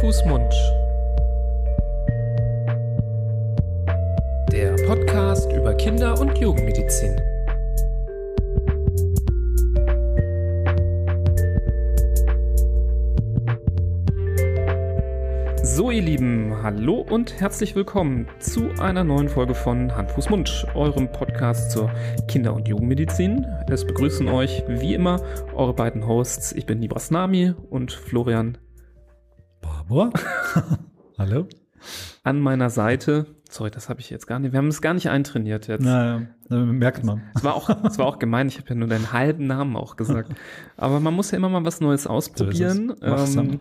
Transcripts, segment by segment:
Fuß, Mund. Der Podcast über Kinder- und Jugendmedizin. So, ihr Lieben, hallo und herzlich willkommen zu einer neuen Folge von Hand, Fuß, Mund, eurem Podcast zur Kinder- und Jugendmedizin. Es begrüßen euch wie immer eure beiden Hosts. Ich bin Nibras Nami und Florian Barbour. hallo. An meiner Seite. Sorry, das habe ich jetzt gar nicht. Wir haben es gar nicht eintrainiert jetzt. Naja, merkt man. Es war auch, es war auch gemein. Ich habe ja nur deinen halben Namen auch gesagt. Aber man muss ja immer mal was Neues ausprobieren. So ähm,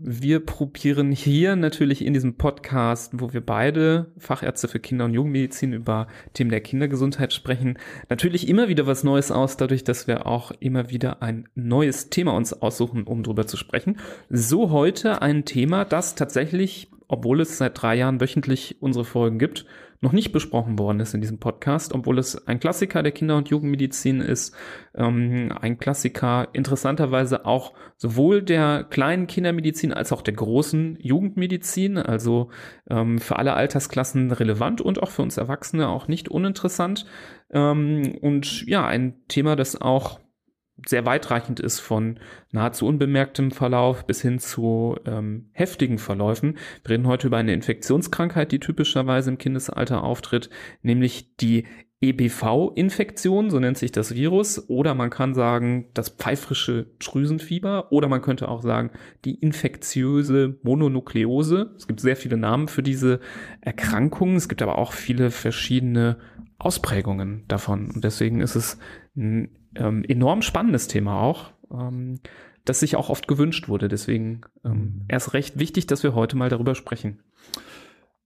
wir probieren hier natürlich in diesem Podcast, wo wir beide Fachärzte für Kinder- und Jugendmedizin über Themen der Kindergesundheit sprechen, natürlich immer wieder was Neues aus, dadurch, dass wir auch immer wieder ein neues Thema uns aussuchen, um drüber zu sprechen. So heute ein Thema, das tatsächlich, obwohl es seit drei Jahren wöchentlich unsere Folgen gibt, noch nicht besprochen worden ist in diesem Podcast, obwohl es ein Klassiker der Kinder- und Jugendmedizin ist, ähm, ein Klassiker interessanterweise auch sowohl der kleinen Kindermedizin als auch der großen Jugendmedizin, also ähm, für alle Altersklassen relevant und auch für uns Erwachsene auch nicht uninteressant. Ähm, und ja, ein Thema, das auch sehr weitreichend ist von nahezu unbemerktem Verlauf bis hin zu ähm, heftigen Verläufen. Wir reden heute über eine Infektionskrankheit, die typischerweise im Kindesalter auftritt, nämlich die EBV-Infektion, so nennt sich das Virus, oder man kann sagen das pfeifrische Drüsenfieber, oder man könnte auch sagen die infektiöse Mononukleose. Es gibt sehr viele Namen für diese Erkrankungen, es gibt aber auch viele verschiedene Ausprägungen davon. Und deswegen ist es ein ähm, enorm spannendes Thema auch, ähm, das sich auch oft gewünscht wurde. Deswegen ähm, erst recht wichtig, dass wir heute mal darüber sprechen.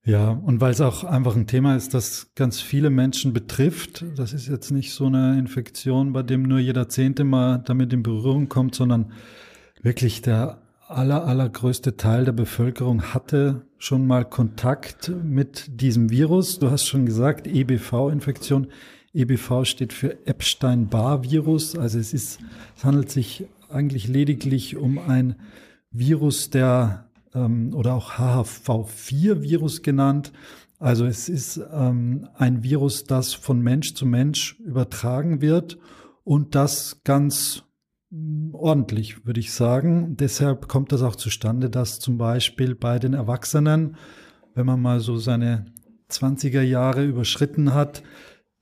Ja, und weil es auch einfach ein Thema ist, das ganz viele Menschen betrifft. Das ist jetzt nicht so eine Infektion, bei dem nur jeder Zehnte mal damit in Berührung kommt, sondern wirklich der aller, allergrößte Teil der Bevölkerung hatte schon mal Kontakt mit diesem Virus. Du hast schon gesagt, EBV-Infektion. EBV steht für Epstein-Barr-Virus. Also es ist, es handelt sich eigentlich lediglich um ein Virus, der ähm, oder auch HHV4-Virus genannt. Also es ist ähm, ein Virus, das von Mensch zu Mensch übertragen wird und das ganz mm, ordentlich, würde ich sagen. Deshalb kommt das auch zustande, dass zum Beispiel bei den Erwachsenen, wenn man mal so seine 20er Jahre überschritten hat,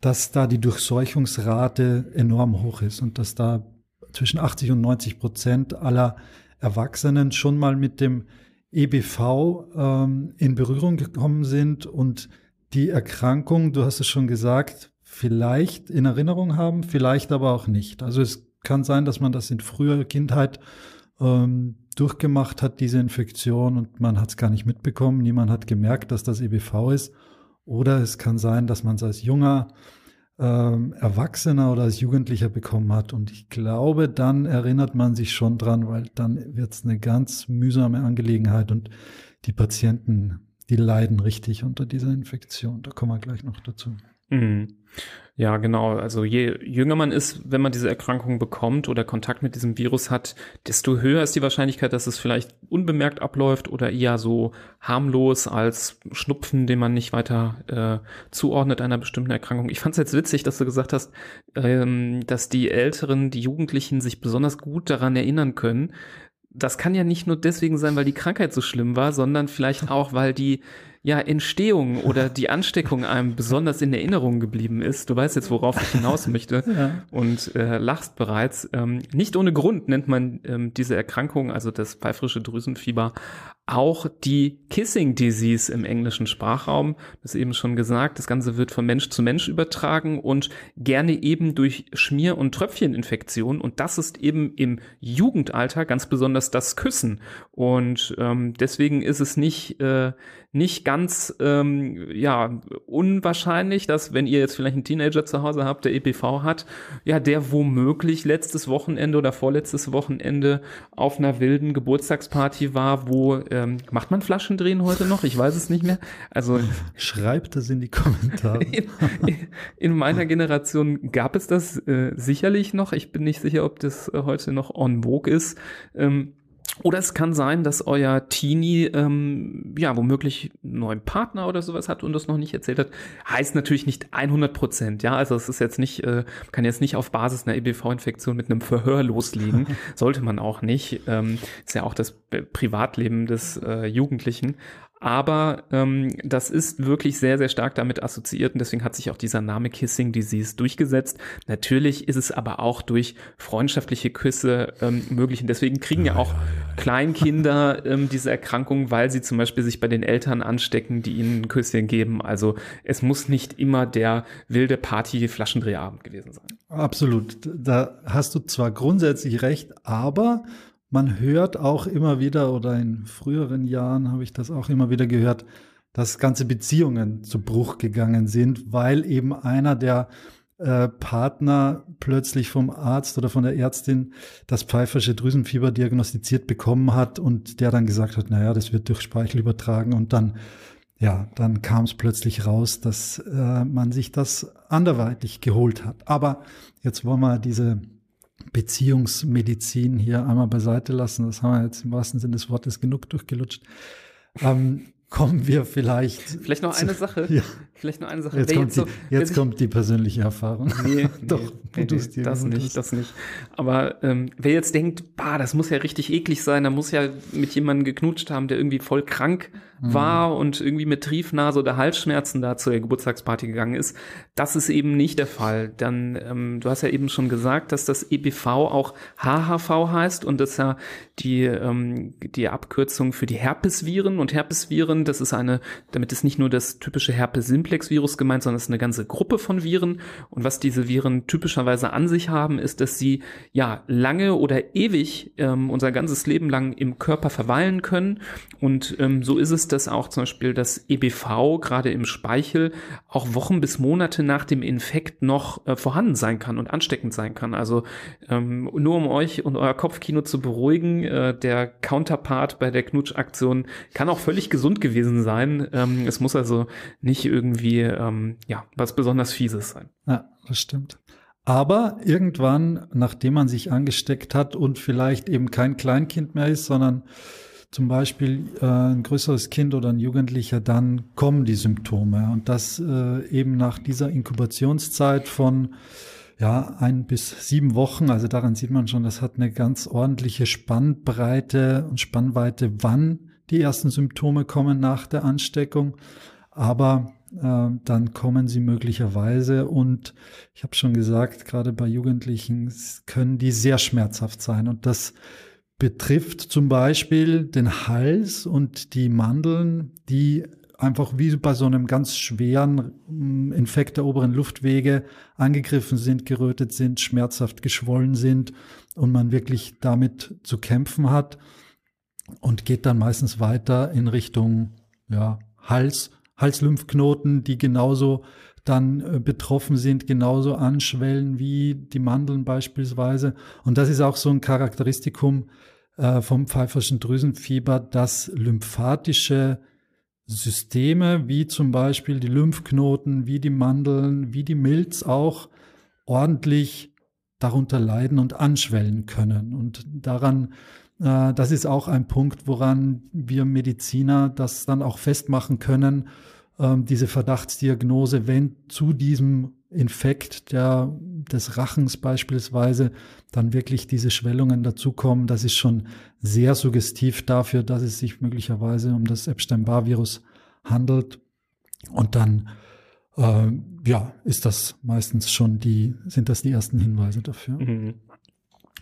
dass da die Durchseuchungsrate enorm hoch ist und dass da zwischen 80 und 90 Prozent aller Erwachsenen schon mal mit dem EBV ähm, in Berührung gekommen sind und die Erkrankung, du hast es schon gesagt, vielleicht in Erinnerung haben, vielleicht aber auch nicht. Also es kann sein, dass man das in früher Kindheit ähm, durchgemacht hat, diese Infektion, und man hat es gar nicht mitbekommen. Niemand hat gemerkt, dass das EBV ist. Oder es kann sein, dass man es als junger ähm, Erwachsener oder als Jugendlicher bekommen hat. Und ich glaube, dann erinnert man sich schon dran, weil dann wird es eine ganz mühsame Angelegenheit und die Patienten, die leiden richtig unter dieser Infektion. Da kommen wir gleich noch dazu. Mhm. Ja, genau. Also je jünger man ist, wenn man diese Erkrankung bekommt oder Kontakt mit diesem Virus hat, desto höher ist die Wahrscheinlichkeit, dass es vielleicht unbemerkt abläuft oder eher so harmlos als Schnupfen, den man nicht weiter äh, zuordnet einer bestimmten Erkrankung. Ich fand es jetzt witzig, dass du gesagt hast, ähm, dass die Älteren, die Jugendlichen sich besonders gut daran erinnern können. Das kann ja nicht nur deswegen sein, weil die Krankheit so schlimm war, sondern vielleicht auch, weil die ja, Entstehung oder die Ansteckung einem besonders in Erinnerung geblieben ist. Du weißt jetzt, worauf ich hinaus möchte ja. und äh, lachst bereits. Ähm, nicht ohne Grund nennt man ähm, diese Erkrankung, also das pfeifrische Drüsenfieber, auch die Kissing Disease im englischen Sprachraum. Das eben schon gesagt, das Ganze wird von Mensch zu Mensch übertragen und gerne eben durch Schmier- und Tröpfcheninfektion. Und das ist eben im Jugendalter ganz besonders das Küssen. Und ähm, deswegen ist es nicht, äh, nicht ganz ähm, ja, unwahrscheinlich, dass wenn ihr jetzt vielleicht einen Teenager zu Hause habt, der EPV hat, ja, der womöglich letztes Wochenende oder vorletztes Wochenende auf einer wilden Geburtstagsparty war, wo ähm, macht man Flaschendrehen heute noch? Ich weiß es nicht mehr. Also schreibt das in die Kommentare. In, in meiner Generation gab es das äh, sicherlich noch. Ich bin nicht sicher, ob das äh, heute noch on vogue ist. Ähm, Oder es kann sein, dass euer Teenie ähm, ja womöglich einen neuen Partner oder sowas hat und das noch nicht erzählt hat. Heißt natürlich nicht 100 Prozent, ja. Also es ist jetzt nicht, äh, kann jetzt nicht auf Basis einer EBV-Infektion mit einem Verhör loslegen. Sollte man auch nicht. Ähm, ist ja auch das Privatleben des äh, Jugendlichen. Aber ähm, das ist wirklich sehr, sehr stark damit assoziiert und deswegen hat sich auch dieser Name Kissing Disease durchgesetzt. Natürlich ist es aber auch durch freundschaftliche Küsse ähm, möglich und deswegen kriegen ja, auch Kleinkinder ähm, diese Erkrankung, weil sie zum Beispiel sich bei den Eltern anstecken, die ihnen ein Küsschen geben. Also es muss nicht immer der wilde Party-Flaschendrehabend gewesen sein. Absolut. Da hast du zwar grundsätzlich recht, aber man hört auch immer wieder, oder in früheren Jahren habe ich das auch immer wieder gehört, dass ganze Beziehungen zu Bruch gegangen sind, weil eben einer der äh, Partner plötzlich vom Arzt oder von der Ärztin das pfeifersche Drüsenfieber diagnostiziert bekommen hat und der dann gesagt hat, naja, das wird durch Speichel übertragen und dann, ja, dann kam es plötzlich raus, dass äh, man sich das anderweitig geholt hat. Aber jetzt wollen wir diese Beziehungsmedizin hier einmal beiseite lassen. Das haben wir jetzt im wahrsten Sinne des Wortes genug durchgelutscht. Ähm, kommen wir vielleicht. Vielleicht noch eine Sache. Ja. Vielleicht noch eine Sache. Jetzt, kommt, jetzt, die, so, jetzt kommt die persönliche Erfahrung. Nee, Doch, nee, nee, nee das nicht, hast. das nicht. Aber ähm, wer jetzt denkt, bah, das muss ja richtig eklig sein, da muss ja mit jemandem geknutscht haben, der irgendwie voll krank mhm. war und irgendwie mit Triefnase oder Halsschmerzen da zur Geburtstagsparty gegangen ist, das ist eben nicht der Fall. Dann, ähm, du hast ja eben schon gesagt, dass das EBV auch HHV heißt und das ja die, ähm, die Abkürzung für die Herpesviren und Herpesviren, das ist eine, damit ist nicht nur das typische Herpes Simplex-Virus gemeint, sondern es ist eine ganze Gruppe von Viren. Und was diese Viren typischerweise an sich haben, ist, dass sie ja lange oder ewig ähm, unser ganzes Leben lang im Körper verweilen können. Und ähm, so ist es, dass auch zum Beispiel das EBV gerade im Speichel auch Wochen bis Monate nach dem Infekt noch äh, vorhanden sein kann und ansteckend sein kann. Also ähm, nur um euch und euer Kopfkino zu beruhigen, äh, der Counterpart bei der Knutschaktion kann auch völlig gesund gewesen sein. Ähm, es muss also nicht irgendwie ähm, ja was besonders Fieses sein. Ja, das stimmt. Aber irgendwann, nachdem man sich angesteckt hat und vielleicht eben kein Kleinkind mehr ist, sondern zum Beispiel äh, ein größeres Kind oder ein Jugendlicher, dann kommen die Symptome. Und das äh, eben nach dieser Inkubationszeit von ja, ein bis sieben Wochen. Also daran sieht man schon, das hat eine ganz ordentliche Spannbreite und Spannweite, wann die ersten Symptome kommen nach der Ansteckung aber äh, dann kommen sie möglicherweise und ich habe schon gesagt, gerade bei Jugendlichen können die sehr schmerzhaft sein und das betrifft zum Beispiel den Hals und die Mandeln, die einfach wie bei so einem ganz schweren mm, Infekt der oberen Luftwege angegriffen sind, gerötet sind, schmerzhaft geschwollen sind und man wirklich damit zu kämpfen hat und geht dann meistens weiter in Richtung ja, Hals Halslymphknoten, die genauso dann äh, betroffen sind, genauso anschwellen wie die Mandeln beispielsweise. Und das ist auch so ein Charakteristikum äh, vom pfeiferschen Drüsenfieber, dass lymphatische Systeme, wie zum Beispiel die Lymphknoten, wie die Mandeln, wie die Milz auch ordentlich darunter leiden und anschwellen können. Und daran äh, das ist auch ein Punkt, woran wir Mediziner das dann auch festmachen können, ähm, diese Verdachtsdiagnose, wenn zu diesem Infekt der, des Rachens beispielsweise dann wirklich diese Schwellungen dazukommen, das ist schon sehr suggestiv dafür, dass es sich möglicherweise um das Epstein-Barr-Virus handelt. Und dann äh, ja, ist das meistens schon die, sind das die ersten Hinweise dafür. Mhm.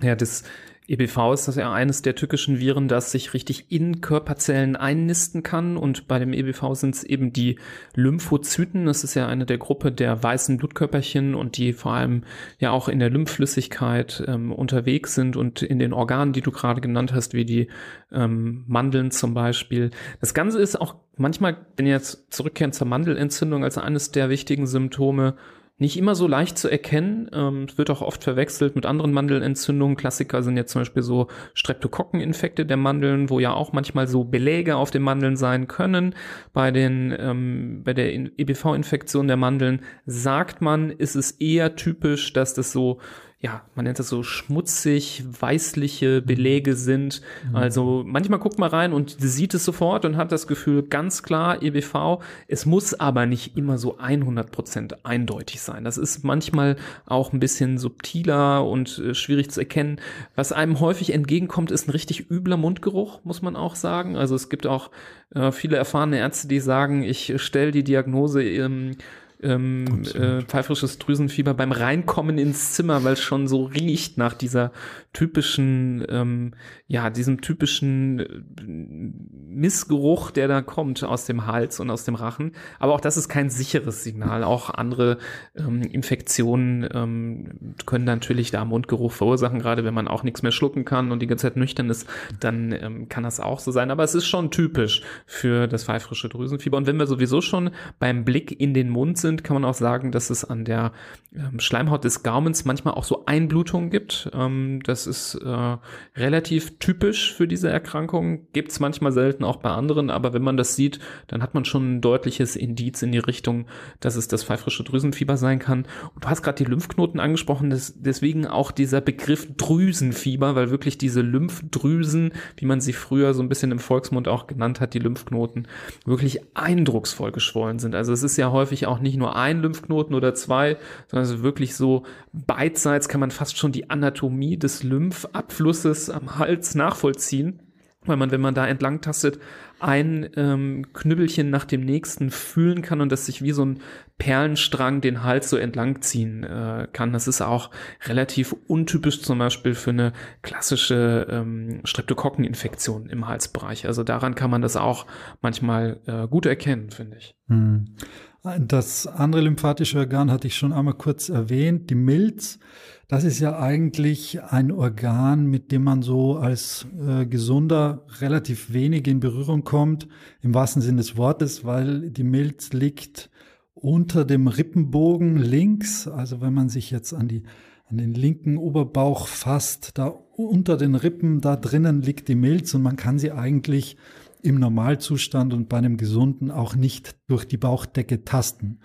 Ja, das EBV ist das ja eines der tückischen Viren, das sich richtig in Körperzellen einnisten kann. Und bei dem EBV sind es eben die Lymphozyten. Das ist ja eine der Gruppe der weißen Blutkörperchen und die vor allem ja auch in der Lymphflüssigkeit ähm, unterwegs sind und in den Organen, die du gerade genannt hast, wie die ähm, Mandeln zum Beispiel. Das Ganze ist auch manchmal, wenn ihr jetzt zurückkehren zur Mandelentzündung als eines der wichtigen Symptome, nicht immer so leicht zu erkennen. Ähm, wird auch oft verwechselt mit anderen Mandelentzündungen. Klassiker sind jetzt zum Beispiel so Streptokokkeninfekte der Mandeln, wo ja auch manchmal so Beläge auf den Mandeln sein können. Bei den ähm, bei der EBV-Infektion der Mandeln sagt man, ist es eher typisch, dass das so ja, man nennt das so schmutzig, weißliche Belege sind. Mhm. Also manchmal guckt man rein und sieht es sofort und hat das Gefühl, ganz klar, EBV. Es muss aber nicht immer so 100 Prozent eindeutig sein. Das ist manchmal auch ein bisschen subtiler und äh, schwierig zu erkennen. Was einem häufig entgegenkommt, ist ein richtig übler Mundgeruch, muss man auch sagen. Also es gibt auch äh, viele erfahrene Ärzte, die sagen, ich stelle die Diagnose ähm, ähm, äh, pfeifrisches Drüsenfieber beim Reinkommen ins Zimmer, weil es schon so riecht nach dieser typischen, ähm, ja, diesem typischen äh, Missgeruch, der da kommt aus dem Hals und aus dem Rachen. Aber auch das ist kein sicheres Signal. Auch andere ähm, Infektionen ähm, können natürlich da Mundgeruch verursachen, gerade wenn man auch nichts mehr schlucken kann und die ganze Zeit nüchtern ist, dann ähm, kann das auch so sein. Aber es ist schon typisch für das pfeifrische Drüsenfieber. Und wenn wir sowieso schon beim Blick in den Mund sind, sind, kann man auch sagen, dass es an der ähm, Schleimhaut des Gaumens manchmal auch so Einblutungen gibt. Ähm, das ist äh, relativ typisch für diese Erkrankung. Gibt es manchmal selten auch bei anderen, aber wenn man das sieht, dann hat man schon ein deutliches Indiz in die Richtung, dass es das pfeifrische Drüsenfieber sein kann. Und du hast gerade die Lymphknoten angesprochen, das, deswegen auch dieser Begriff Drüsenfieber, weil wirklich diese Lymphdrüsen, wie man sie früher so ein bisschen im Volksmund auch genannt hat, die Lymphknoten, wirklich eindrucksvoll geschwollen sind. Also es ist ja häufig auch nicht nur ein Lymphknoten oder zwei, sondern es wirklich so beidseits kann man fast schon die Anatomie des Lymphabflusses am Hals nachvollziehen weil man, wenn man da entlang tastet, ein ähm, Knüppelchen nach dem nächsten fühlen kann und das sich wie so ein Perlenstrang den Hals so entlang ziehen äh, kann. Das ist auch relativ untypisch zum Beispiel für eine klassische ähm, Streptokokkeninfektion im Halsbereich. Also daran kann man das auch manchmal äh, gut erkennen, finde ich. Hm. Das andere lymphatische Organ hatte ich schon einmal kurz erwähnt, die Milz. Das ist ja eigentlich ein Organ, mit dem man so als äh, Gesunder relativ wenig in Berührung kommt, im wahrsten Sinne des Wortes, weil die Milz liegt unter dem Rippenbogen links. Also wenn man sich jetzt an die an den linken Oberbauch fasst, da unter den Rippen, da drinnen liegt die Milz und man kann sie eigentlich im Normalzustand und bei einem Gesunden auch nicht durch die Bauchdecke tasten.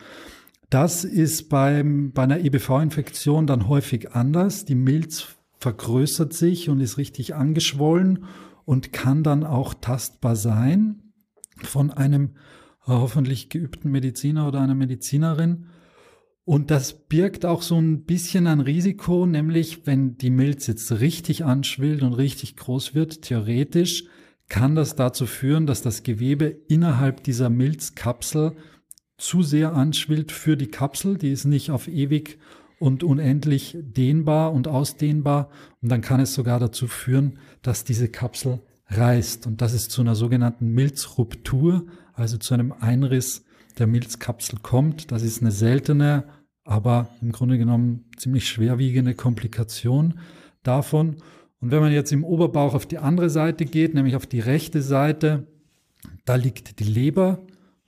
Das ist beim, bei einer EBV-Infektion dann häufig anders. Die Milz vergrößert sich und ist richtig angeschwollen und kann dann auch tastbar sein von einem hoffentlich geübten Mediziner oder einer Medizinerin. Und das birgt auch so ein bisschen ein Risiko, nämlich wenn die Milz jetzt richtig anschwillt und richtig groß wird, theoretisch kann das dazu führen, dass das Gewebe innerhalb dieser Milzkapsel zu sehr anschwillt für die Kapsel. Die ist nicht auf ewig und unendlich dehnbar und ausdehnbar. Und dann kann es sogar dazu führen, dass diese Kapsel reißt. Und das ist zu einer sogenannten Milzruptur, also zu einem Einriss der Milzkapsel kommt. Das ist eine seltene, aber im Grunde genommen ziemlich schwerwiegende Komplikation davon. Und wenn man jetzt im Oberbauch auf die andere Seite geht, nämlich auf die rechte Seite, da liegt die Leber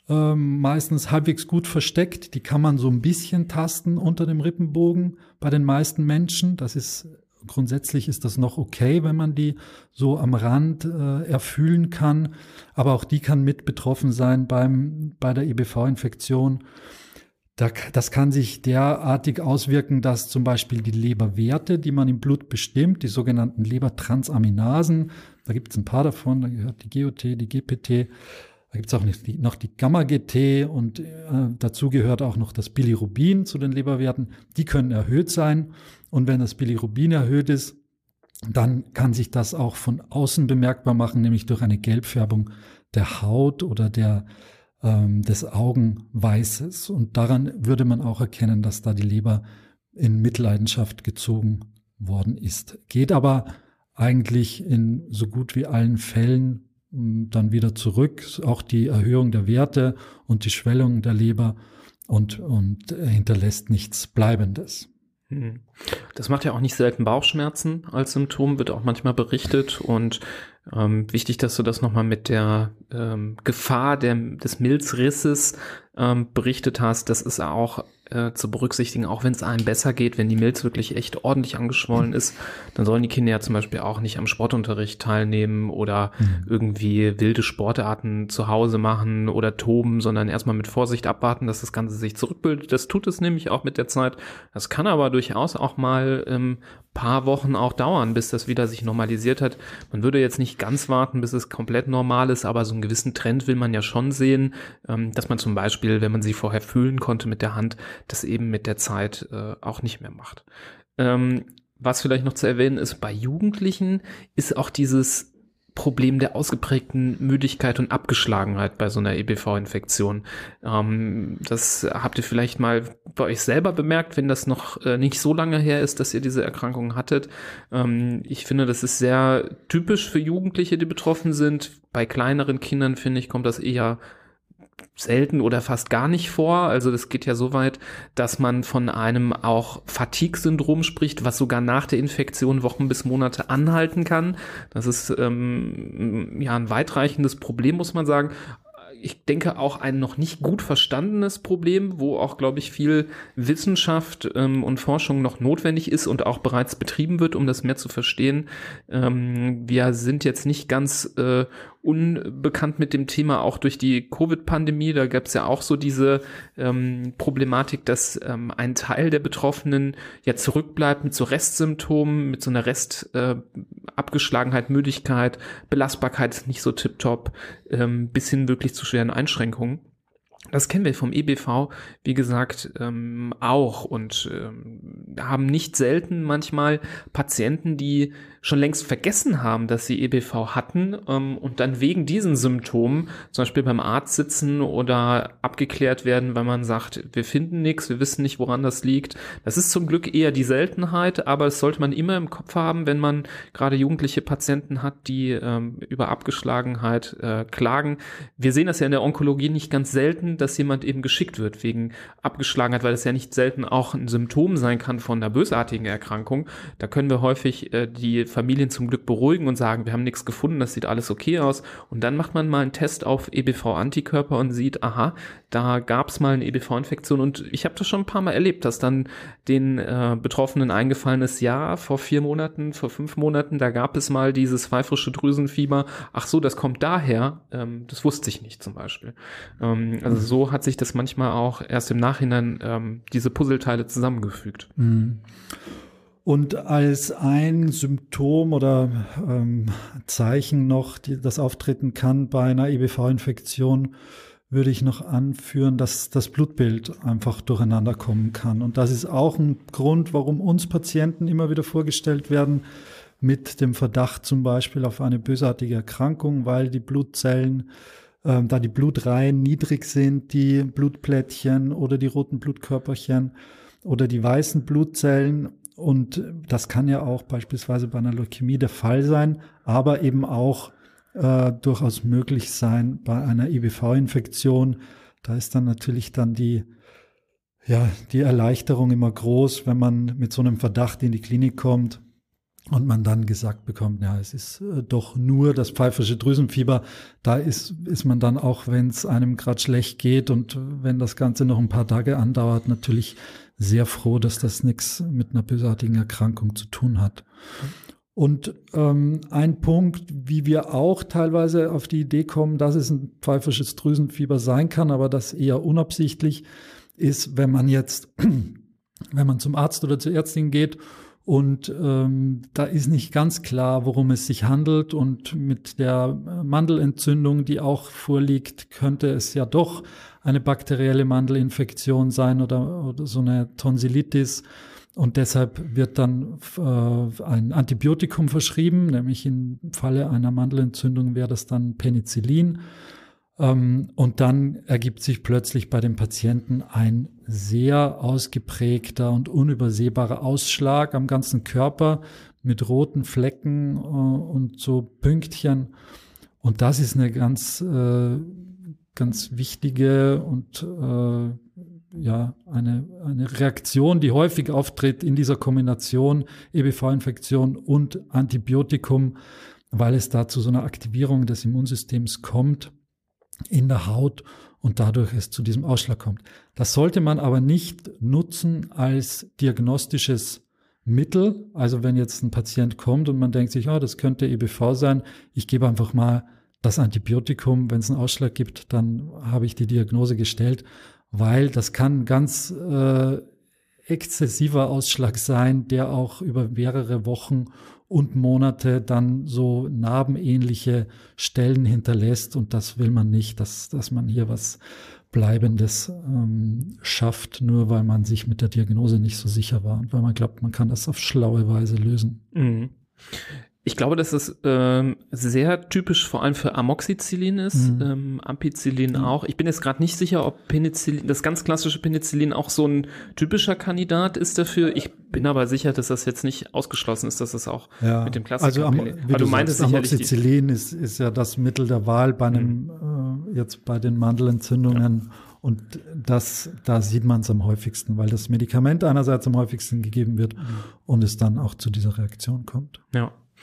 äh, meistens halbwegs gut versteckt. Die kann man so ein bisschen tasten unter dem Rippenbogen bei den meisten Menschen. Das ist grundsätzlich ist das noch okay, wenn man die so am Rand äh, erfühlen kann. Aber auch die kann mit betroffen sein beim, bei der EBV-Infektion. Das kann sich derartig auswirken, dass zum Beispiel die Leberwerte, die man im Blut bestimmt, die sogenannten Lebertransaminasen, da gibt es ein paar davon, da gehört die GOT, die GPT, da gibt es auch noch die Gamma-GT und äh, dazu gehört auch noch das Bilirubin zu den Leberwerten. Die können erhöht sein und wenn das Bilirubin erhöht ist, dann kann sich das auch von außen bemerkbar machen, nämlich durch eine Gelbfärbung der Haut oder der ähm, des Augenweißes. Und daran würde man auch erkennen, dass da die Leber in Mitleidenschaft gezogen worden ist. Geht aber eigentlich in so gut wie allen Fällen ähm, dann wieder zurück. Auch die Erhöhung der Werte und die Schwellung der Leber und, und hinterlässt nichts Bleibendes. Hm. Das macht ja auch nicht selten Bauchschmerzen als Symptom, wird auch manchmal berichtet und ähm, wichtig, dass du das nochmal mit der ähm, Gefahr der, des Milzrisses ähm, berichtet hast. Das ist auch äh, zu berücksichtigen, auch wenn es einem besser geht, wenn die Milz wirklich echt ordentlich angeschwollen ist, dann sollen die Kinder ja zum Beispiel auch nicht am Sportunterricht teilnehmen oder mhm. irgendwie wilde Sportarten zu Hause machen oder toben, sondern erstmal mit Vorsicht abwarten, dass das Ganze sich zurückbildet. Das tut es nämlich auch mit der Zeit. Das kann aber durchaus auch mal ähm, paar Wochen auch dauern, bis das wieder sich normalisiert hat. Man würde jetzt nicht ganz warten, bis es komplett normal ist, aber so einen gewissen Trend will man ja schon sehen, ähm, dass man zum Beispiel, wenn man sie vorher fühlen konnte mit der Hand, das eben mit der Zeit äh, auch nicht mehr macht. Ähm, was vielleicht noch zu erwähnen ist, bei Jugendlichen ist auch dieses Problem der ausgeprägten Müdigkeit und Abgeschlagenheit bei so einer EBV-Infektion. Ähm, das habt ihr vielleicht mal bei euch selber bemerkt, wenn das noch äh, nicht so lange her ist, dass ihr diese Erkrankung hattet. Ähm, ich finde, das ist sehr typisch für Jugendliche, die betroffen sind. Bei kleineren Kindern, finde ich, kommt das eher selten oder fast gar nicht vor. Also das geht ja so weit, dass man von einem auch Fatigue-Syndrom spricht, was sogar nach der Infektion Wochen bis Monate anhalten kann. Das ist ähm, ja ein weitreichendes Problem, muss man sagen ich denke, auch ein noch nicht gut verstandenes Problem, wo auch, glaube ich, viel Wissenschaft ähm, und Forschung noch notwendig ist und auch bereits betrieben wird, um das mehr zu verstehen. Ähm, wir sind jetzt nicht ganz äh, unbekannt mit dem Thema, auch durch die Covid-Pandemie. Da gab es ja auch so diese ähm, Problematik, dass ähm, ein Teil der Betroffenen ja zurückbleibt mit so Restsymptomen, mit so einer Restabgeschlagenheit, äh, Müdigkeit, Belastbarkeit nicht so tiptop, ähm, bis hin wirklich zu schweren Einschränkungen. Das kennen wir vom EBV, wie gesagt, ähm, auch und ähm, haben nicht selten manchmal Patienten, die schon längst vergessen haben, dass sie EBV hatten ähm, und dann wegen diesen Symptomen zum Beispiel beim Arzt sitzen oder abgeklärt werden, weil man sagt, wir finden nichts, wir wissen nicht, woran das liegt. Das ist zum Glück eher die Seltenheit, aber es sollte man immer im Kopf haben, wenn man gerade jugendliche Patienten hat, die ähm, über Abgeschlagenheit äh, klagen. Wir sehen das ja in der Onkologie nicht ganz selten, dass jemand eben geschickt wird wegen Abgeschlagenheit, weil das ja nicht selten auch ein Symptom sein kann von einer bösartigen Erkrankung. Da können wir häufig äh, die Familien zum Glück beruhigen und sagen, wir haben nichts gefunden, das sieht alles okay aus. Und dann macht man mal einen Test auf EBV-Antikörper und sieht, aha, da gab es mal eine EBV-Infektion. Und ich habe das schon ein paar Mal erlebt, dass dann den äh, Betroffenen eingefallen ist, ja, vor vier Monaten, vor fünf Monaten, da gab es mal dieses pfeifrische Drüsenfieber. Ach so, das kommt daher. Ähm, das wusste ich nicht zum Beispiel. Ähm, also so hat sich das manchmal auch erst im Nachhinein ähm, diese Puzzleteile zusammengefügt. Mhm. Und als ein Symptom oder ähm, Zeichen noch, die, das auftreten kann bei einer EBV-Infektion, würde ich noch anführen, dass das Blutbild einfach durcheinander kommen kann. Und das ist auch ein Grund, warum uns Patienten immer wieder vorgestellt werden mit dem Verdacht zum Beispiel auf eine bösartige Erkrankung, weil die Blutzellen, äh, da die Blutreihen niedrig sind, die Blutplättchen oder die roten Blutkörperchen oder die weißen Blutzellen und das kann ja auch beispielsweise bei einer Leukämie der Fall sein, aber eben auch äh, durchaus möglich sein bei einer IBV-Infektion. Da ist dann natürlich dann die, ja, die Erleichterung immer groß, wenn man mit so einem Verdacht in die Klinik kommt und man dann gesagt bekommt, ja, es ist äh, doch nur das pfeifische Drüsenfieber. Da ist, ist man dann auch, wenn es einem gerade schlecht geht und wenn das Ganze noch ein paar Tage andauert, natürlich sehr froh, dass das nichts mit einer bösartigen Erkrankung zu tun hat. Und ähm, ein Punkt, wie wir auch teilweise auf die Idee kommen, dass es ein pfeifisches Drüsenfieber sein kann, aber das eher unabsichtlich ist, wenn man jetzt, wenn man zum Arzt oder zur Ärztin geht und ähm, da ist nicht ganz klar, worum es sich handelt. Und mit der Mandelentzündung, die auch vorliegt, könnte es ja doch eine bakterielle Mandelinfektion sein oder, oder so eine Tonsillitis. Und deshalb wird dann äh, ein Antibiotikum verschrieben, nämlich im Falle einer Mandelentzündung wäre das dann Penicillin. Ähm, und dann ergibt sich plötzlich bei dem Patienten ein sehr ausgeprägter und unübersehbarer Ausschlag am ganzen Körper mit roten Flecken äh, und so Pünktchen. Und das ist eine ganz, äh, ganz wichtige und äh, ja, eine, eine Reaktion, die häufig auftritt in dieser Kombination EBV-Infektion und Antibiotikum, weil es da zu so einer Aktivierung des Immunsystems kommt in der Haut und dadurch es zu diesem Ausschlag kommt. Das sollte man aber nicht nutzen als diagnostisches Mittel. Also wenn jetzt ein Patient kommt und man denkt sich, oh, das könnte EBV sein, ich gebe einfach mal das Antibiotikum, wenn es einen Ausschlag gibt, dann habe ich die Diagnose gestellt, weil das kann ganz äh, exzessiver Ausschlag sein, der auch über mehrere Wochen und Monate dann so narbenähnliche Stellen hinterlässt. Und das will man nicht, dass, dass man hier was Bleibendes ähm, schafft, nur weil man sich mit der Diagnose nicht so sicher war und weil man glaubt, man kann das auf schlaue Weise lösen. Mhm. Ich glaube, dass es ähm, sehr typisch vor allem für Amoxicillin ist, mhm. ähm, Ampicillin mhm. auch. Ich bin jetzt gerade nicht sicher, ob Penicillin, das ganz klassische Penicillin auch so ein typischer Kandidat ist dafür. Ich bin aber sicher, dass das jetzt nicht ausgeschlossen ist, dass das auch ja. mit dem Klassiker. Also, am, wie du, du meinst, Amoxicillin ist, ist ja das Mittel der Wahl bei einem, mhm. äh, jetzt bei den Mandelentzündungen. Ja. Und das, da sieht man es am häufigsten, weil das Medikament einerseits am häufigsten gegeben wird mhm. und es dann auch zu dieser Reaktion kommt. Ja.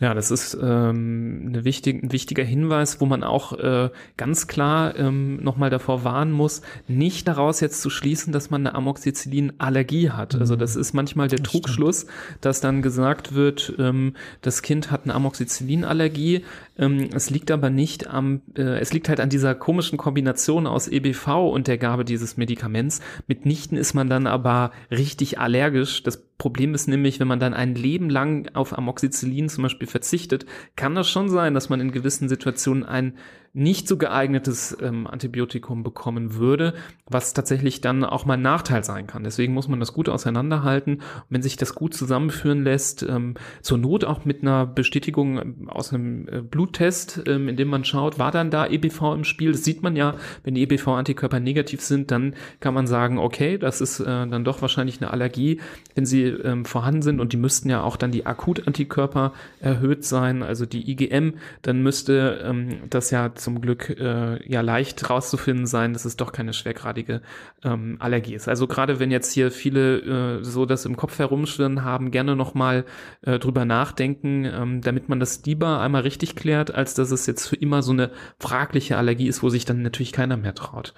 Ja, das ist ähm, eine wichtig, ein wichtiger Hinweis, wo man auch äh, ganz klar ähm, nochmal davor warnen muss, nicht daraus jetzt zu schließen, dass man eine Amoxicillin-Allergie hat. Also das ist manchmal der das Trugschluss, stimmt. dass dann gesagt wird, ähm, das Kind hat eine Amoxicillin-Allergie. Ähm, es liegt aber nicht am, äh, es liegt halt an dieser komischen Kombination aus EBV und der Gabe dieses Medikaments. Mitnichten ist man dann aber richtig allergisch. Das Problem ist nämlich, wenn man dann ein Leben lang auf Amoxicillin zum Beispiel verzichtet, kann das schon sein, dass man in gewissen Situationen ein nicht so geeignetes ähm, Antibiotikum bekommen würde, was tatsächlich dann auch mal ein Nachteil sein kann. Deswegen muss man das gut auseinanderhalten. Und wenn sich das gut zusammenführen lässt, ähm, zur Not auch mit einer Bestätigung ähm, aus einem äh, Bluttest, ähm, in dem man schaut, war dann da EBV im Spiel? Das sieht man ja, wenn die EBV-Antikörper negativ sind, dann kann man sagen, okay, das ist äh, dann doch wahrscheinlich eine Allergie, wenn sie ähm, vorhanden sind und die müssten ja auch dann die Akutantikörper erhöht sein, also die IgM, dann müsste ähm, das ja zum Glück äh, ja leicht rauszufinden sein, dass es doch keine schwergradige ähm, Allergie ist. Also gerade wenn jetzt hier viele äh, so das im Kopf herumschwirren haben, gerne nochmal äh, drüber nachdenken, ähm, damit man das lieber einmal richtig klärt, als dass es jetzt für immer so eine fragliche Allergie ist, wo sich dann natürlich keiner mehr traut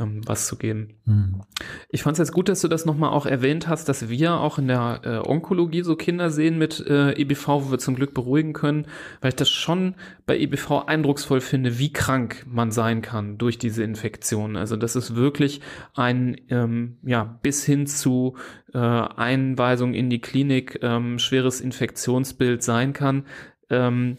ähm, was zu geben. Mhm. Ich fand es jetzt gut, dass du das nochmal auch erwähnt hast, dass wir auch in der äh, Onkologie so Kinder sehen mit äh, EBV, wo wir zum Glück beruhigen können, weil ich das schon bei EBV eindrucksvoll finde, wie krank man sein kann durch diese Infektion. Also das ist wirklich ein, ähm, ja, bis hin zu äh, Einweisung in die Klinik ähm, schweres Infektionsbild sein kann. Ähm,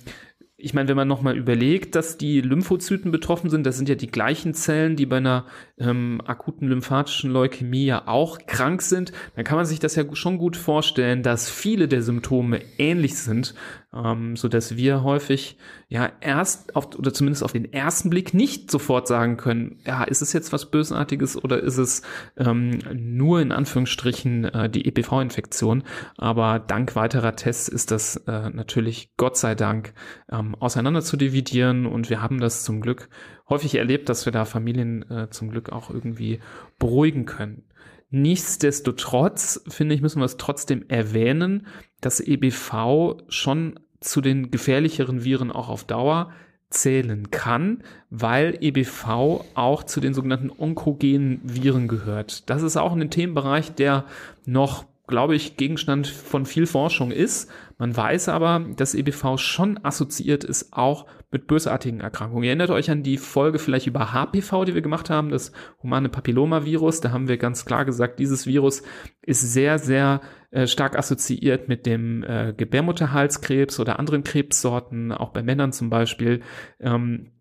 ich meine, wenn man nochmal überlegt, dass die Lymphozyten betroffen sind, das sind ja die gleichen Zellen, die bei einer ähm, akuten lymphatischen Leukämie ja auch krank sind, dann kann man sich das ja schon gut vorstellen, dass viele der Symptome ähnlich sind ähm, so dass wir häufig ja erst auf oder zumindest auf den ersten Blick nicht sofort sagen können, ja, ist es jetzt was Bösartiges oder ist es ähm, nur in Anführungsstrichen äh, die EPV-Infektion? Aber dank weiterer Tests ist das äh, natürlich Gott sei Dank ähm, auseinander zu dividieren und wir haben das zum Glück häufig erlebt, dass wir da Familien äh, zum Glück auch irgendwie beruhigen können. Nichtsdestotrotz, finde ich, müssen wir es trotzdem erwähnen, dass EBV schon zu den gefährlicheren Viren auch auf Dauer zählen kann, weil EBV auch zu den sogenannten onkogenen Viren gehört. Das ist auch ein Themenbereich, der noch glaube ich, Gegenstand von viel Forschung ist. Man weiß aber, dass EBV schon assoziiert ist auch mit bösartigen Erkrankungen. Ihr erinnert euch an die Folge vielleicht über HPV, die wir gemacht haben, das humane Papillomavirus. Da haben wir ganz klar gesagt, dieses Virus ist sehr, sehr äh, stark assoziiert mit dem äh, Gebärmutterhalskrebs oder anderen Krebssorten, auch bei Männern zum Beispiel. Ähm,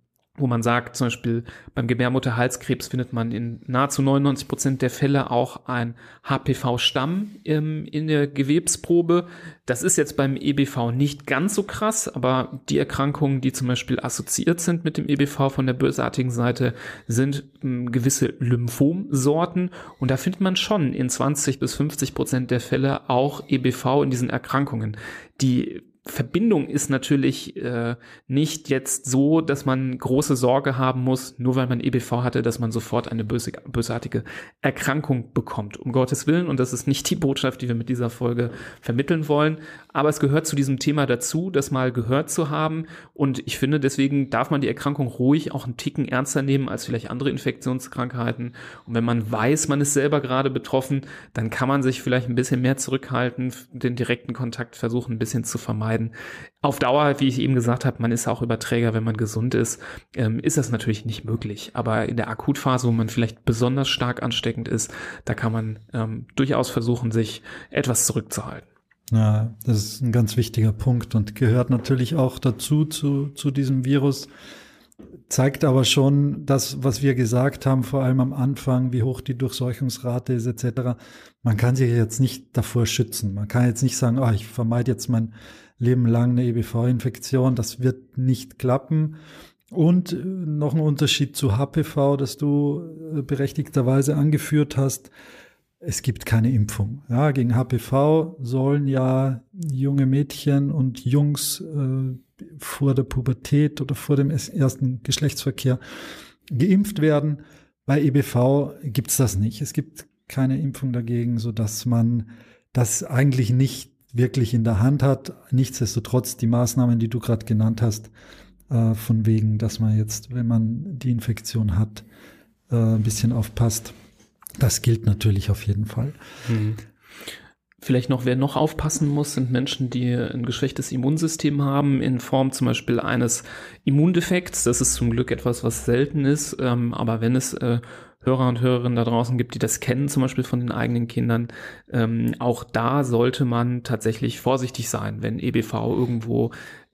wo man sagt, zum Beispiel beim Gebärmutterhalskrebs findet man in nahezu 99 Prozent der Fälle auch ein HPV-Stamm in der Gewebsprobe. Das ist jetzt beim EBV nicht ganz so krass, aber die Erkrankungen, die zum Beispiel assoziiert sind mit dem EBV von der bösartigen Seite, sind ähm, gewisse Lymphomsorten und da findet man schon in 20 bis 50 Prozent der Fälle auch EBV in diesen Erkrankungen. Die Verbindung ist natürlich äh, nicht jetzt so, dass man große Sorge haben muss, nur weil man EBV hatte, dass man sofort eine böse, bösartige Erkrankung bekommt. Um Gottes Willen. Und das ist nicht die Botschaft, die wir mit dieser Folge vermitteln wollen. Aber es gehört zu diesem Thema dazu, das mal gehört zu haben. Und ich finde, deswegen darf man die Erkrankung ruhig auch einen Ticken ernster nehmen als vielleicht andere Infektionskrankheiten. Und wenn man weiß, man ist selber gerade betroffen, dann kann man sich vielleicht ein bisschen mehr zurückhalten, den direkten Kontakt versuchen, ein bisschen zu vermeiden. Auf Dauer, wie ich eben gesagt habe, man ist auch Überträger, wenn man gesund ist, ähm, ist das natürlich nicht möglich. Aber in der Akutphase, wo man vielleicht besonders stark ansteckend ist, da kann man ähm, durchaus versuchen, sich etwas zurückzuhalten. Ja, das ist ein ganz wichtiger Punkt und gehört natürlich auch dazu, zu, zu diesem Virus. Zeigt aber schon das, was wir gesagt haben, vor allem am Anfang, wie hoch die Durchseuchungsrate ist, etc. Man kann sich jetzt nicht davor schützen. Man kann jetzt nicht sagen, oh, ich vermeide jetzt mein Leben lang eine EBV-Infektion. Das wird nicht klappen. Und äh, noch ein Unterschied zu HPV, das du äh, berechtigterweise angeführt hast es gibt keine Impfung. Ja, gegen HPV sollen ja junge Mädchen und Jungs äh, vor der Pubertät oder vor dem ersten Geschlechtsverkehr geimpft werden. Bei EBV gibt's das nicht. Es gibt keine Impfung dagegen, so dass man das eigentlich nicht wirklich in der Hand hat. Nichtsdestotrotz die Maßnahmen, die du gerade genannt hast, äh, von wegen, dass man jetzt, wenn man die Infektion hat, äh, ein bisschen aufpasst. Das gilt natürlich auf jeden Fall. Mhm. Vielleicht noch, wer noch aufpassen muss, sind Menschen, die ein geschwächtes Immunsystem haben, in Form zum Beispiel eines Immundefekts. Das ist zum Glück etwas, was selten ist. Ähm, aber wenn es äh, Hörer und Hörerinnen da draußen gibt, die das kennen, zum Beispiel von den eigenen Kindern, ähm, auch da sollte man tatsächlich vorsichtig sein, wenn EBV irgendwo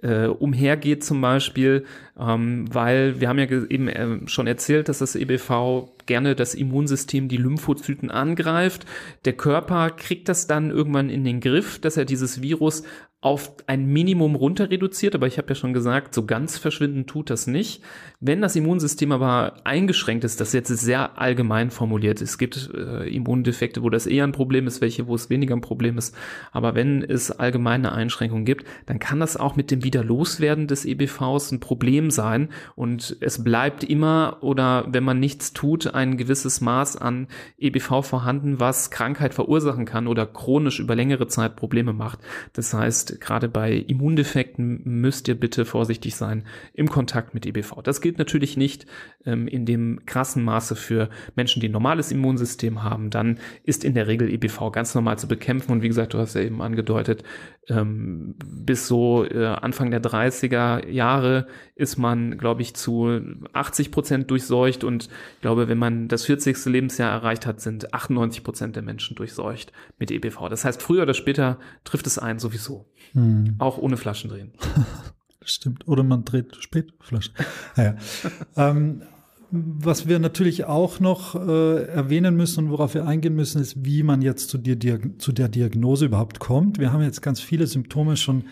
äh, umhergeht zum Beispiel, ähm, weil wir haben ja eben äh, schon erzählt, dass das EBV gerne das Immunsystem, die Lymphozyten angreift. Der Körper kriegt das dann irgendwann in den Griff, dass er dieses Virus auf ein Minimum runter reduziert, aber ich habe ja schon gesagt, so ganz verschwinden tut das nicht. Wenn das Immunsystem aber eingeschränkt ist, das jetzt sehr allgemein formuliert, es gibt äh, Immundefekte, wo das eher ein Problem ist, welche, wo es weniger ein Problem ist, aber wenn es allgemeine Einschränkungen gibt, dann kann das auch mit dem Wiederloswerden des EBVs ein Problem sein und es bleibt immer oder wenn man nichts tut, ein gewisses Maß an EBV vorhanden, was Krankheit verursachen kann oder chronisch über längere Zeit Probleme macht. Das heißt, gerade bei Immundefekten müsst ihr bitte vorsichtig sein im Kontakt mit EBV. Das gilt natürlich nicht ähm, in dem krassen Maße für Menschen, die ein normales Immunsystem haben. Dann ist in der Regel EBV ganz normal zu bekämpfen. Und wie gesagt, du hast ja eben angedeutet, ähm, bis so äh, Anfang der 30er Jahre ist man, glaube ich, zu 80 Prozent durchseucht. Und ich glaube, wenn man das 40. Lebensjahr erreicht hat, sind 98 Prozent der Menschen durchseucht mit EBV. Das heißt, früher oder später trifft es einen sowieso. Hm. Auch ohne Flaschen drehen. Stimmt. Oder man dreht spät Flaschen. Naja. ähm, was wir natürlich auch noch äh, erwähnen müssen und worauf wir eingehen müssen, ist, wie man jetzt zu, dir, zu der Diagnose überhaupt kommt. Wir haben jetzt ganz viele Symptome schon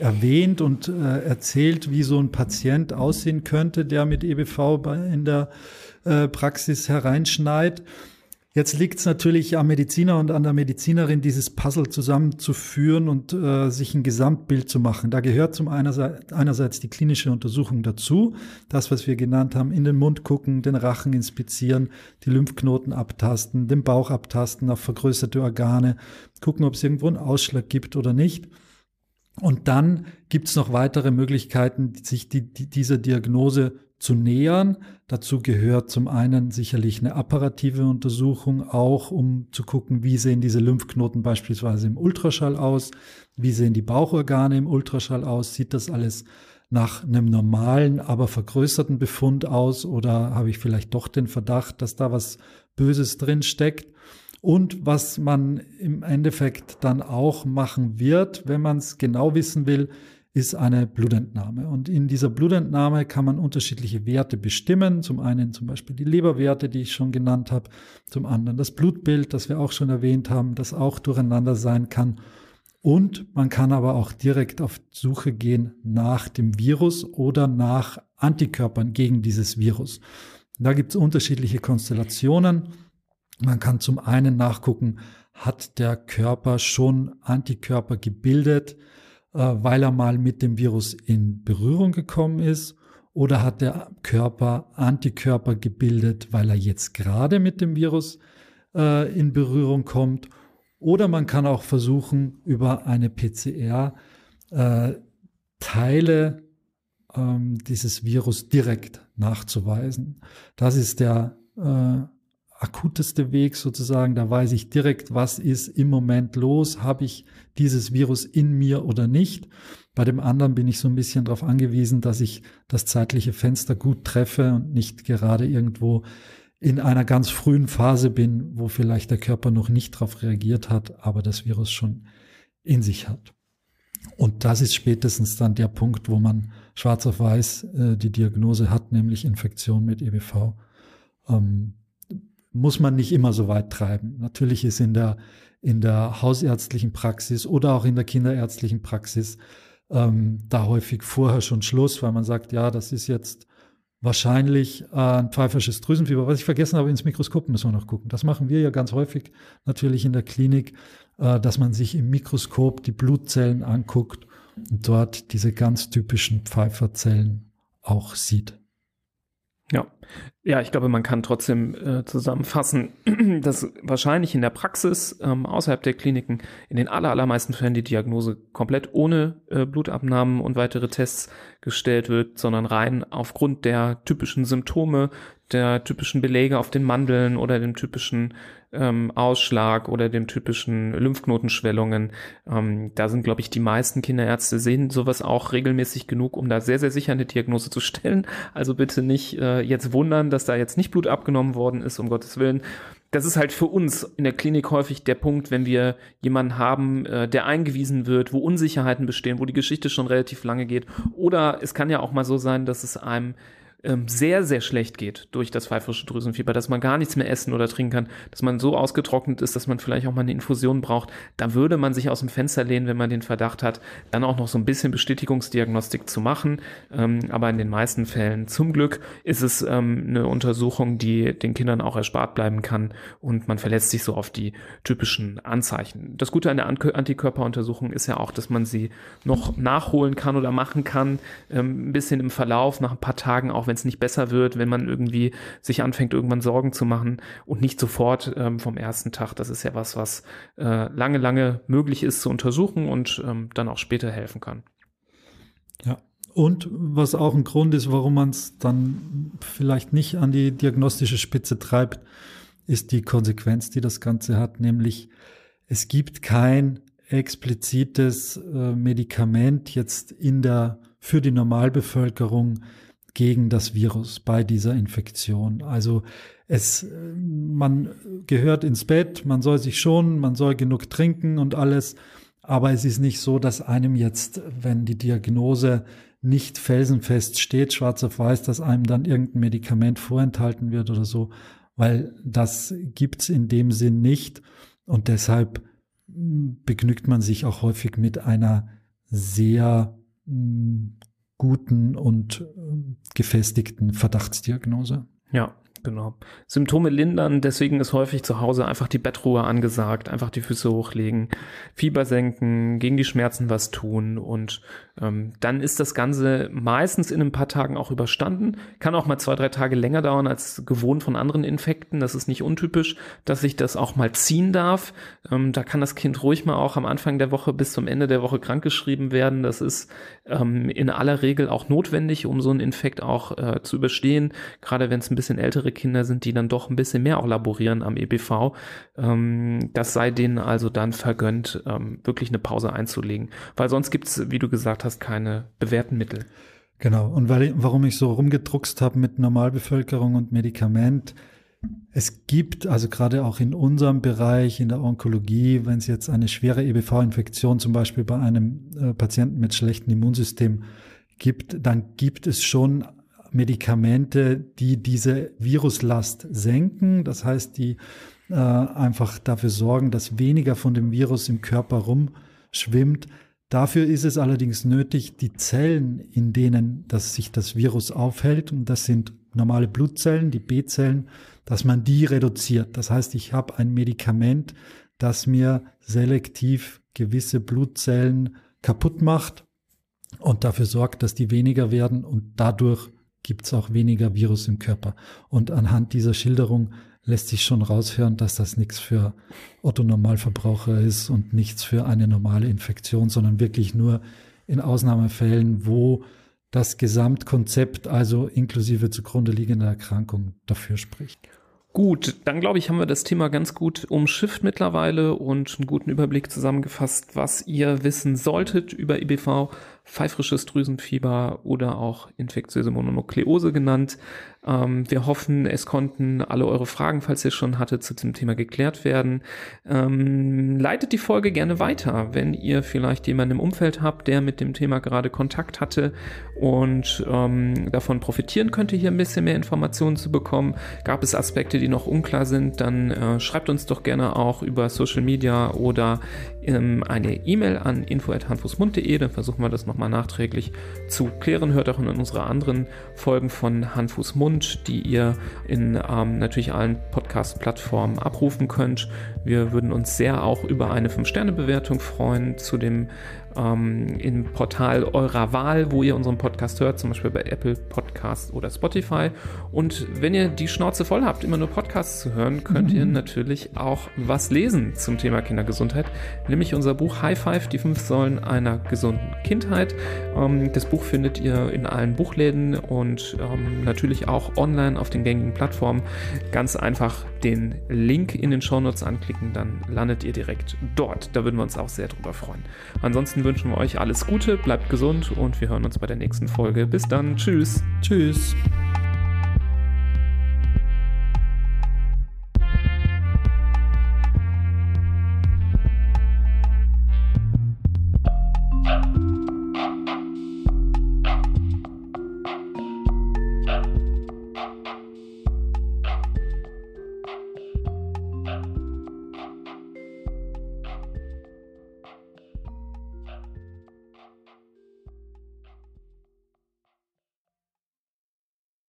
erwähnt und äh, erzählt, wie so ein Patient aussehen könnte, der mit EBV bei, in der äh, Praxis hereinschneit. Jetzt liegt es natürlich am Mediziner und an der Medizinerin, dieses Puzzle zusammenzuführen und äh, sich ein Gesamtbild zu machen. Da gehört zum einerseits, einerseits die klinische Untersuchung dazu, das, was wir genannt haben, in den Mund gucken, den Rachen inspizieren, die Lymphknoten abtasten, den Bauch abtasten auf vergrößerte Organe, gucken, ob es irgendwo einen Ausschlag gibt oder nicht. Und dann gibt es noch weitere Möglichkeiten, sich die, die, dieser Diagnose zu nähern. Dazu gehört zum einen sicherlich eine apparative Untersuchung, auch um zu gucken, wie sehen diese Lymphknoten beispielsweise im Ultraschall aus, wie sehen die Bauchorgane im Ultraschall aus, sieht das alles nach einem normalen, aber vergrößerten Befund aus oder habe ich vielleicht doch den Verdacht, dass da was Böses drin steckt? Und was man im Endeffekt dann auch machen wird, wenn man es genau wissen will, ist eine Blutentnahme. Und in dieser Blutentnahme kann man unterschiedliche Werte bestimmen. Zum einen zum Beispiel die Leberwerte, die ich schon genannt habe. Zum anderen das Blutbild, das wir auch schon erwähnt haben, das auch durcheinander sein kann. Und man kann aber auch direkt auf Suche gehen nach dem Virus oder nach Antikörpern gegen dieses Virus. Da gibt es unterschiedliche Konstellationen. Man kann zum einen nachgucken, hat der Körper schon Antikörper gebildet, äh, weil er mal mit dem Virus in Berührung gekommen ist oder hat der Körper Antikörper gebildet, weil er jetzt gerade mit dem Virus äh, in Berührung kommt. Oder man kann auch versuchen, über eine PCR äh, Teile ähm, dieses Virus direkt nachzuweisen. Das ist der äh, akuteste Weg sozusagen. Da weiß ich direkt, was ist im Moment los. Habe ich dieses Virus in mir oder nicht? Bei dem anderen bin ich so ein bisschen darauf angewiesen, dass ich das zeitliche Fenster gut treffe und nicht gerade irgendwo in einer ganz frühen Phase bin, wo vielleicht der Körper noch nicht darauf reagiert hat, aber das Virus schon in sich hat. Und das ist spätestens dann der Punkt, wo man schwarz auf weiß äh, die Diagnose hat, nämlich Infektion mit EBV. Ähm, muss man nicht immer so weit treiben. Natürlich ist in der, in der hausärztlichen Praxis oder auch in der kinderärztlichen Praxis ähm, da häufig vorher schon Schluss, weil man sagt, ja, das ist jetzt wahrscheinlich äh, ein pfeifersches Drüsenfieber. Was ich vergessen habe, ins Mikroskop müssen wir noch gucken. Das machen wir ja ganz häufig natürlich in der Klinik, äh, dass man sich im Mikroskop die Blutzellen anguckt und dort diese ganz typischen Pfeiferzellen auch sieht. Ja, ja, ich glaube, man kann trotzdem äh, zusammenfassen, dass wahrscheinlich in der Praxis ähm, außerhalb der Kliniken in den aller, allermeisten Fällen die Diagnose komplett ohne äh, Blutabnahmen und weitere Tests gestellt wird, sondern rein aufgrund der typischen Symptome, der typischen Belege auf den Mandeln oder dem typischen ähm, Ausschlag oder dem typischen Lymphknotenschwellungen. Ähm, da sind, glaube ich, die meisten Kinderärzte sehen sowas auch regelmäßig genug, um da sehr, sehr sicher eine Diagnose zu stellen. Also bitte nicht äh, jetzt wundern, dass da jetzt nicht Blut abgenommen worden ist, um Gottes Willen das ist halt für uns in der Klinik häufig der Punkt, wenn wir jemanden haben, äh, der eingewiesen wird, wo Unsicherheiten bestehen, wo die Geschichte schon relativ lange geht. Oder es kann ja auch mal so sein, dass es einem ähm, sehr, sehr schlecht geht durch das pfeiferische Drüsenfieber, dass man gar nichts mehr essen oder trinken kann, dass man so ausgetrocknet ist, dass man vielleicht auch mal eine Infusion braucht, da würde man sich aus dem Fenster lehnen, wenn man den Verdacht hat, dann auch noch so ein bisschen Bestätigungsdiagnostik zu machen. Ähm, aber in den meisten Fällen zum Glück ist es ähm, eine Untersuchung, die den Kindern auch erspart bleiben kann und man verlässt sich so auf die typischen Anzeichen. Das Gute an der Antikörperuntersuchung ist ja auch, dass man sie noch nachholen kann oder machen kann, ähm, ein bisschen im Verlauf, nach ein paar Tagen auch wenn es nicht besser wird, wenn man irgendwie sich anfängt, irgendwann Sorgen zu machen und nicht sofort ähm, vom ersten Tag. Das ist ja was, was äh, lange, lange möglich ist zu untersuchen und ähm, dann auch später helfen kann. Ja. Und was auch ein Grund ist, warum man es dann vielleicht nicht an die diagnostische Spitze treibt, ist die Konsequenz, die das Ganze hat, nämlich es gibt kein explizites äh, Medikament jetzt in der für die Normalbevölkerung, gegen das Virus bei dieser Infektion. Also es, man gehört ins Bett, man soll sich schonen, man soll genug trinken und alles. Aber es ist nicht so, dass einem jetzt, wenn die Diagnose nicht felsenfest steht, schwarz auf weiß, dass einem dann irgendein Medikament vorenthalten wird oder so, weil das gibt's in dem Sinn nicht. Und deshalb begnügt man sich auch häufig mit einer sehr guten und äh, gefestigten Verdachtsdiagnose. Ja, Genau. Symptome lindern, deswegen ist häufig zu Hause einfach die Bettruhe angesagt, einfach die Füße hochlegen, Fieber senken, gegen die Schmerzen was tun und ähm, dann ist das Ganze meistens in ein paar Tagen auch überstanden. Kann auch mal zwei, drei Tage länger dauern als gewohnt von anderen Infekten. Das ist nicht untypisch, dass sich das auch mal ziehen darf. Ähm, da kann das Kind ruhig mal auch am Anfang der Woche bis zum Ende der Woche krankgeschrieben werden. Das ist ähm, in aller Regel auch notwendig, um so einen Infekt auch äh, zu überstehen. Gerade wenn es ein bisschen ältere Kinder sind, die dann doch ein bisschen mehr auch laborieren am EBV. Das sei denen also dann vergönnt, wirklich eine Pause einzulegen. Weil sonst gibt es, wie du gesagt hast, keine bewährten Mittel. Genau. Und weil, warum ich so rumgedruckst habe mit Normalbevölkerung und Medikament, es gibt also gerade auch in unserem Bereich, in der Onkologie, wenn es jetzt eine schwere EBV-Infektion zum Beispiel bei einem äh, Patienten mit schlechtem Immunsystem gibt, dann gibt es schon Medikamente, die diese Viruslast senken. Das heißt, die äh, einfach dafür sorgen, dass weniger von dem Virus im Körper rumschwimmt. Dafür ist es allerdings nötig, die Zellen, in denen das sich das Virus aufhält, und das sind normale Blutzellen, die B-Zellen, dass man die reduziert. Das heißt, ich habe ein Medikament, das mir selektiv gewisse Blutzellen kaputt macht und dafür sorgt, dass die weniger werden und dadurch gibt es auch weniger Virus im Körper. Und anhand dieser Schilderung lässt sich schon raushören, dass das nichts für Otto Normalverbraucher ist und nichts für eine normale Infektion, sondern wirklich nur in Ausnahmefällen, wo das Gesamtkonzept, also inklusive zugrunde liegender Erkrankung, dafür spricht. Gut, dann glaube ich, haben wir das Thema ganz gut umschifft mittlerweile und einen guten Überblick zusammengefasst, was ihr wissen solltet über IBV pfeifrisches Drüsenfieber oder auch infektiöse Mononukleose genannt. Ähm, wir hoffen, es konnten alle eure Fragen, falls ihr schon hattet, zu dem Thema geklärt werden. Ähm, leitet die Folge gerne weiter, wenn ihr vielleicht jemanden im Umfeld habt, der mit dem Thema gerade Kontakt hatte und ähm, davon profitieren könnte, hier ein bisschen mehr Informationen zu bekommen. Gab es Aspekte, die noch unklar sind, dann äh, schreibt uns doch gerne auch über Social Media oder ähm, eine E-Mail an info.handfußmund.de, dann versuchen wir das nochmal nachträglich zu klären. Hört auch in unsere anderen Folgen von Handfußmund, die ihr in ähm, natürlich allen Podcast-Plattformen abrufen könnt. Wir würden uns sehr auch über eine 5-Sterne-Bewertung freuen zu dem ähm, im Portal eurer Wahl, wo ihr unseren Podcast hört, zum Beispiel bei Apple Podcast oder Spotify. Und wenn ihr die Schnauze voll habt, immer nur Podcasts zu hören, könnt mhm. ihr natürlich auch was lesen zum Thema Kindergesundheit, nämlich unser Buch High Five, die fünf Säulen einer gesunden Kindheit. Ähm, das Buch findet ihr in allen Buchläden und ähm, natürlich auch online auf den gängigen Plattformen. Ganz einfach den Link in den Shownotes anklicken, dann landet ihr direkt dort. Da würden wir uns auch sehr drüber freuen. Ansonsten wünschen wir euch alles Gute, bleibt gesund und wir hören uns bei der nächsten Folge. Bis dann, tschüss. Tschüss.